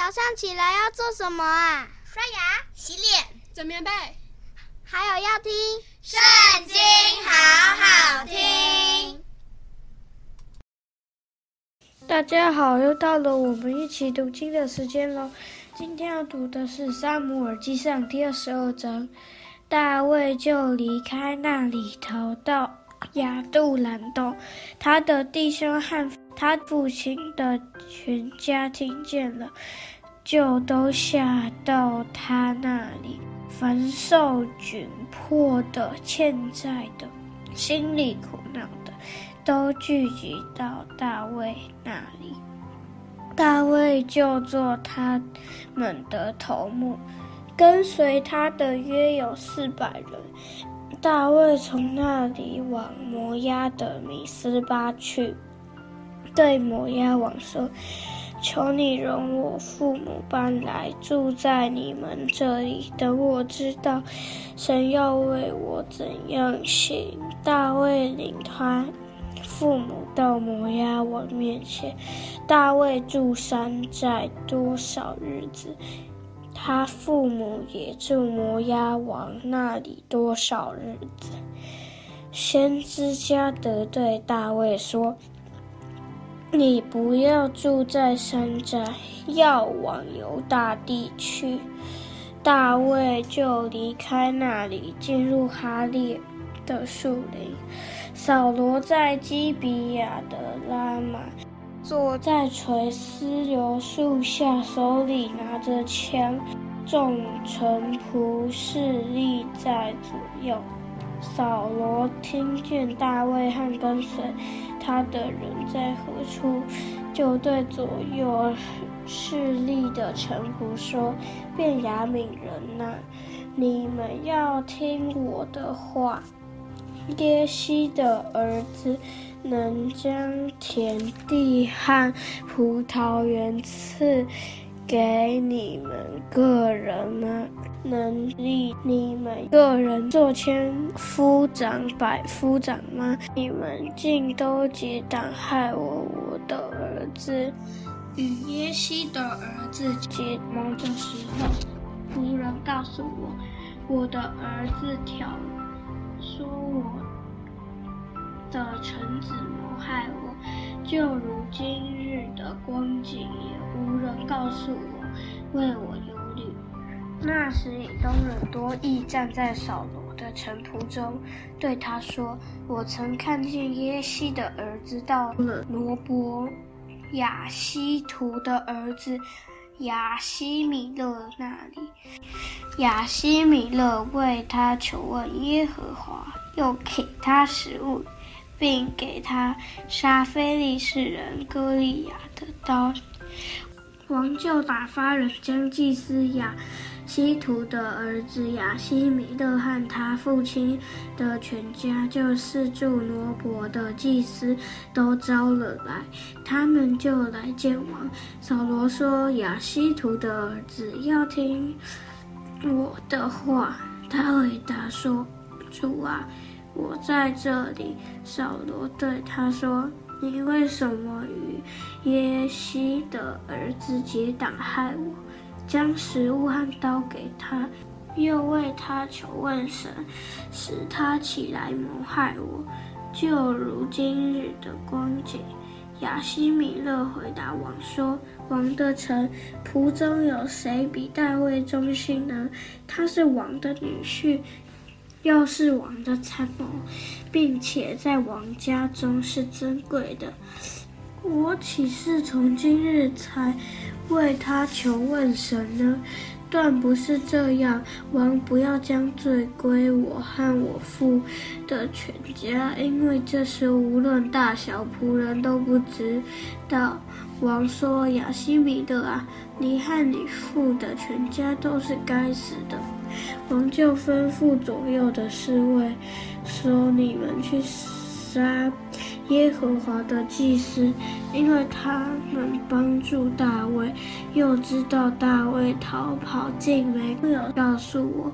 早上起来要做什么啊？刷牙、洗脸、整棉被，还有要听《圣经》，好好听。大家好，又到了我们一起读经的时间喽。今天要读的是《撒姆耳记上》第二十二章。大卫就离开那里，逃到亚杜兰洞。他的弟兄和他父亲的全家听见了，就都下到他那里。凡受窘迫的、欠债的、心里苦恼的，都聚集到大卫那里。大卫就做他们的头目。跟随他的约有四百人。大卫从那里往摩押的米斯巴去，对摩押王说：“求你容我父母搬来住在你们这里，等我知道神要为我怎样行。”大卫领他父母到摩押王面前。大卫住山寨多少日子？他父母也住摩押王那里多少日子？先知加得对大卫说：“你不要住在山寨，要往犹大地去。”大卫就离开那里，进入哈利的树林。扫罗在基比亚的拉玛。坐在垂丝榴树下，手里拿着枪，众臣仆侍立在左右。扫罗听见大卫和跟随他的人在何处，就对左右势力的臣仆说：“便雅悯人哪，你们要听我的话。耶西的儿子。”能将田地和葡萄园赐给你们个人吗？能立你们个人做千夫长、百夫长吗？你们竟都结党害我，我的儿子与耶西的儿子结盟的时候，仆人告诉我，我的儿子挑说我。的臣子谋害我，就如今日的光景，告诉我，为我忧虑。那时以东人多益站在扫罗的臣仆中，对他说：“我曾看见耶西的儿子到了罗伯亚西图的儿子亚西米勒那里，亚西米勒为他求问耶和华，又给他食物。”并给他杀非利士人歌利亚的刀，王就打发人将祭司亚西图的儿子亚西米勒和他父亲的全家，就是住罗伯的祭司，都招了来。他们就来见王。扫罗说：“亚西图的儿子要听我的话。”他回答说：“主啊。”我在这里。扫罗对他说：“你为什么与耶西的儿子结党害我？将食物和刀给他，又为他求问神，使他起来谋害我，就如今日的光景。”亚希米勒回答王说：“王的臣仆中有谁比大卫忠心呢？他是王的女婿。”又是王的参谋，并且在王家中是尊贵的，我岂是从今日才为他求问神呢？断不是这样。王不要将罪归我和我父的全家，因为这时无论大小仆人都不知道。王说：“亚西米德啊，你和你父的全家都是该死的。”王就吩咐左右的侍卫说：“你们去杀耶和华的祭司，因为他们帮助大卫，又知道大卫逃跑，竟没有告诉我。”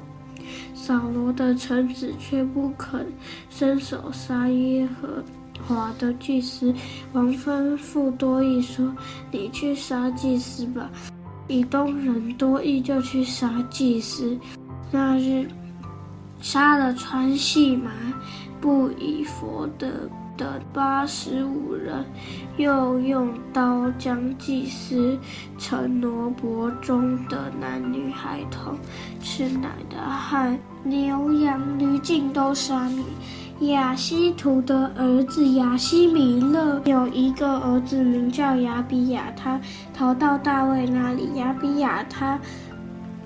扫罗的臣子却不肯伸手杀耶和华的祭司。王吩咐多益说：“你去杀祭司吧。”以东人多益就去杀祭司。那日杀了穿细麻布以弗的的八十五人，又用刀将祭司城罗伯中的男女孩童、吃奶的和牛羊驴尽都杀灭。亚西图的儿子亚西米勒有一个儿子名叫亚比亚他，逃到大卫那里。亚比亚他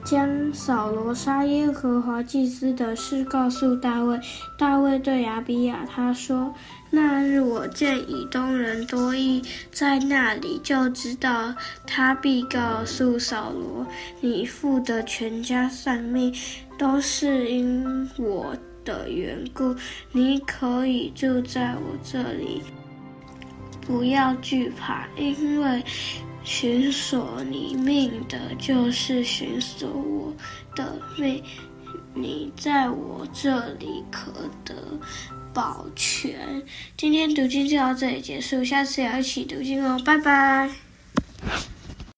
将扫罗杀耶和华祭司的事告诉大卫。大卫对亚比亚他说：“那日我见以东人多益在那里，就知道他必告诉扫罗，你父的全家丧命，都是因我。”的缘故，你可以住在我这里，不要惧怕，因为寻索你命的，就是寻索我的命。你在我这里可得保全。今天读经就到这里结束，下次要一起读经哦，拜拜。